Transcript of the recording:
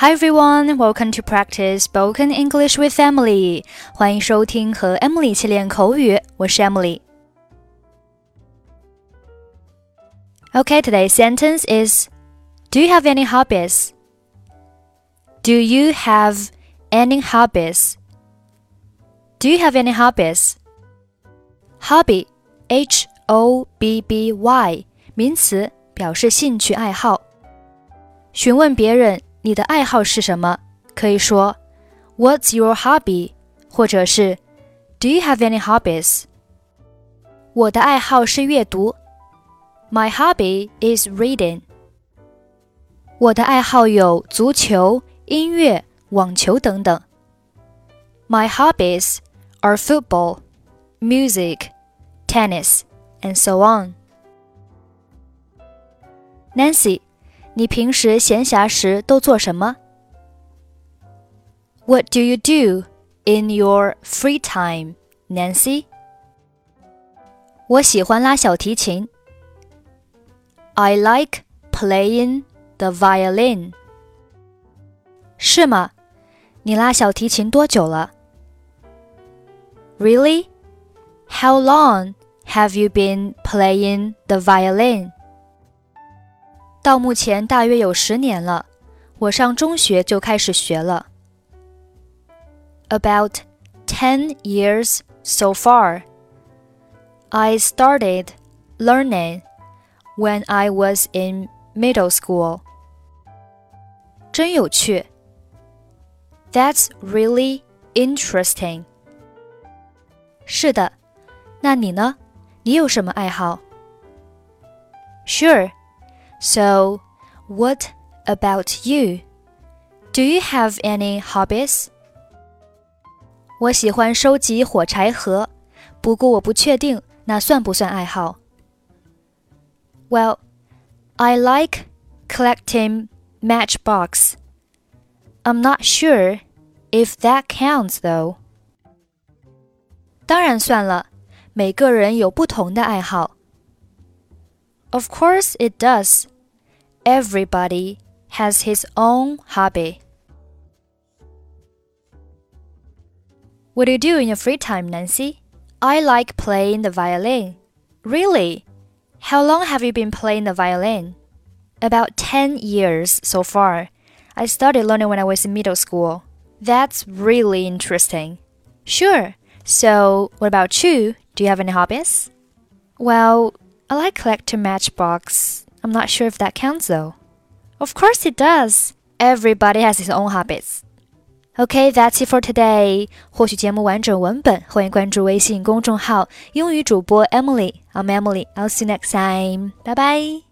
Hi everyone, welcome to practice spoken English with Emily. 欢迎收听和 Emily 一起练口语，我是 Emily。Okay, today's sentence is Do you have any hobbies? Do you have any hobbies? Do you have any hobbies? Hobby, H O B B Y，名词，表示兴趣爱好。询问别人 你的爱好是什么？可以说 "What's your hobby?" 或者是 "Do you have any hobbies?" 我的爱好是阅读。My hobby is reading. 我的爱好有足球、音乐、网球等等。My hobbies are football, music, tennis, and so on. Nancy 你平时闲暇时都做什么？What do you do in your free time, Nancy? 我喜欢拉小提琴。I like playing the violin. 是吗？你拉小提琴多久了？Really? How long have you been playing the violin? 到目前大约有十年了，我上中学就开始学了。About ten years so far. I started learning when I was in middle school. 真有趣。That's really interesting. 是的，那你呢？你有什么爱好？Sure. So, what about you? Do you have any hobbies? 我喜欢收集火柴盒，不过我不确定那算不算爱好。Well, I like collecting matchbox. I'm not sure if that counts though. 当然算了，每个人有不同的爱好。Of course it does. Everybody has his own hobby. What do you do in your free time, Nancy? I like playing the violin. Really? How long have you been playing the violin? About 10 years so far. I started learning when I was in middle school. That's really interesting. Sure. So, what about you? Do you have any hobbies? Well, I like collecting matchbox I'm not sure if that counts though. Of course it does. Everybody has his own habits. Okay, that's it for today. 获取节目完整文本，欢迎关注微信公众号“英语主播 Emily”。I'm Emily. I'll see you next time. Bye bye.